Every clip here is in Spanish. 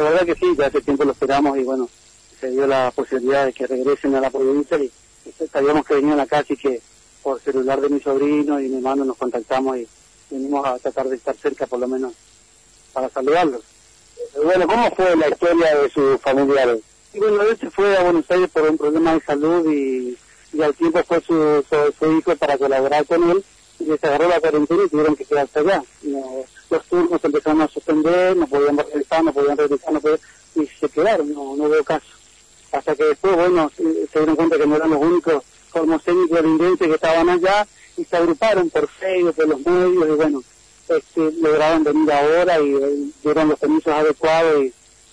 La verdad que sí, ya hace tiempo lo esperamos y bueno, se dio la posibilidad de que regresen a la provincia y sabíamos que venían acá, así que por celular de mi sobrino y mi hermano nos contactamos y venimos a tratar de estar cerca por lo menos para saludarlos. Bueno, ¿cómo fue la historia de sus familiares? bueno, él se fue a Buenos Aires por un problema de salud y, al tiempo fue su, su, hijo para colaborar con él y les agarró la cuarentena y tuvieron que quedarse allá. los turnos empezaron a suspender, no podían regresar, no podían regresar, no podían, y se quedaron, no, no hubo caso. Hasta que después, bueno, se, dieron cuenta que no eran los únicos formocénicos lindentes que estaban allá y se agruparon por Facebook, por los medios y bueno, este, lograron venir ahora y eh, dieron los permisos adecuados y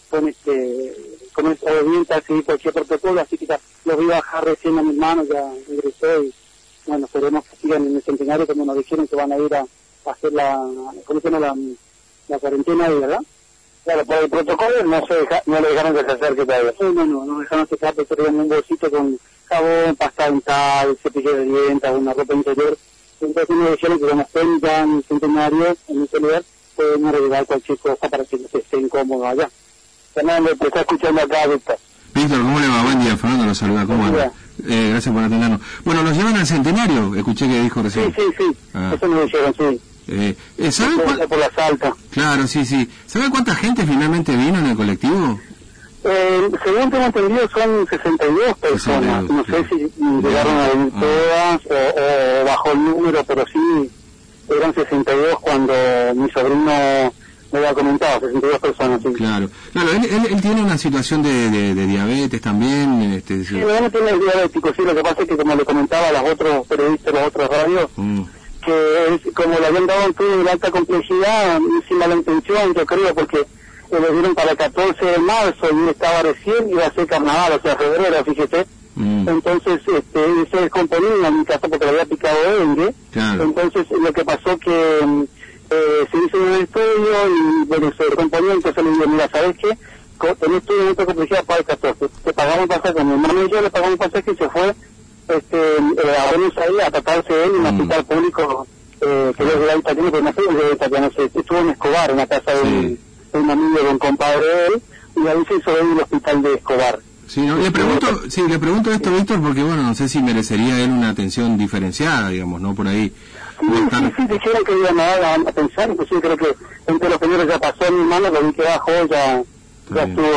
con este con esta obediente y cualquier protocolo, así que ya los vi bajar recién a mis manos, ya ingresó y bueno, esperemos que sigan en el centenario como nos dijeron que van a ir a, hacer la, ¿cómo se llama? La, la cuarentena ahí, ¿verdad? Claro, por el protocolo no se deja, no le dejaron que se acerque todavía. No, no, no, no dejaron acercarse, pero un bolsito con jabón, pasta dental, cepillo de dientes, una ropa interior. Entonces me dijeron que como estén ya en el centenario, en ese lugar, pueden arreglar cualquier cosa para que esté incómodo allá. Fernando, te está escuchando acá, Víctor. Víctor, ¿cómo le va? Buen día, Fernando lo saluda, ¿cómo anda? Eh, gracias por atendernos. Bueno, ¿los llevan al centenario? Escuché que dijo recién. Sí, sí, sí, ah. eso me dijeron, sí. Eh, eh ¿Sabe Por la salta. Claro, sí, sí. ¿Sabe cuánta gente finalmente vino en el colectivo? Eh, según tengo entendido son 62 personas. no sé si llegaron a venir todas o, bajó el número, pero sí eran 62 cuando mi sobrino me había comentado, 62 personas. Sí. Claro, claro él, él, tiene una situación de, de, diabetes también. Este, sí, no tiene el diabético, sí, lo que pasa es que como le comentaba a los otros periodistas, los otros radios, mm como le habían dado un estudio de alta complejidad, sin mala intención, yo creo, porque lo dieron para el 14 de marzo y estaba recién, iba a ser carnaval, o sea, febrero, fíjese. Mm. Entonces, este, se descomponía en mi casa porque le había picado dengue. Entonces, lo que pasó que mm, eh, se hizo un estudio y, bueno, se descomponía, entonces le dije, mira, ¿sabes qué? En estudio de alta complejidad para el 14. Te pagamos un pasaje, mi hermano y yo le pagamos un pasaje y se fue este, eh, a Buenos Aires a tratarse él en un mm. hospital público eh, que es de la italiana, pero no sé de italiano, se estuvo en Escobar, en la casa de, un, un, amigo de un compadre de él, y ahí se hizo en el hospital de Escobar. Sí, no, le pregunto, sí, le pregunto esto, Víctor, porque bueno, no sé si merecería él una atención diferenciada, digamos, ¿no? Por ahí. Sí, sí, sí, dijeron que iban a dar a pensar, inclusive creo que entre los primeros ya pasó mi mano, lo vi que bajó, ya, ya estuvo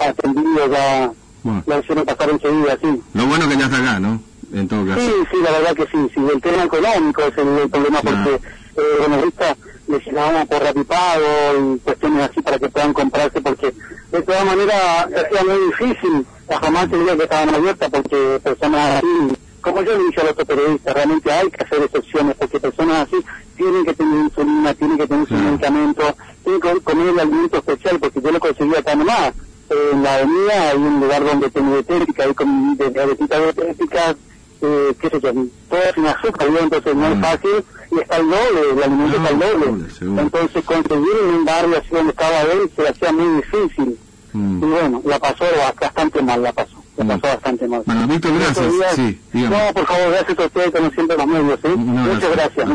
atendido, ya bueno. la hicieron pasar enseguida, sí. Lo bueno que ya está acá, ¿no? En todo caso. Sí, sí, la verdad que sí, sí, el tema económico es el, problema porque, eh, bueno, ahorita les llamamos por rapipago y cuestiones así para que puedan comprarse porque de todas maneras era muy difícil, la jamás día que estaban abiertas porque personas así, como yo le dije al otro periodista, realmente hay que hacer excepciones porque personas así tienen que tener insulina, tienen que tener su medicamento, tienen que comer el alimento especial porque yo lo conseguí acá nomás. en la avenida hay un lugar donde tengo dietética, hay con diabetitas dietéticas, eh, qué sé yo, todo sin azúcar, ¿no? entonces no es mm. fácil y está el doble, el alimento está el doble. entonces conseguir en un barrio así donde estaba él se le hacía muy difícil. Mm. Y bueno, la pasó bastante mal, la pasó. La mm. pasó bastante mal. Bueno, Víctor, gracias. Sí, no, por favor, gracias a ustedes, como siempre, los medios. ¿eh? No, Muchas gracias. gracias.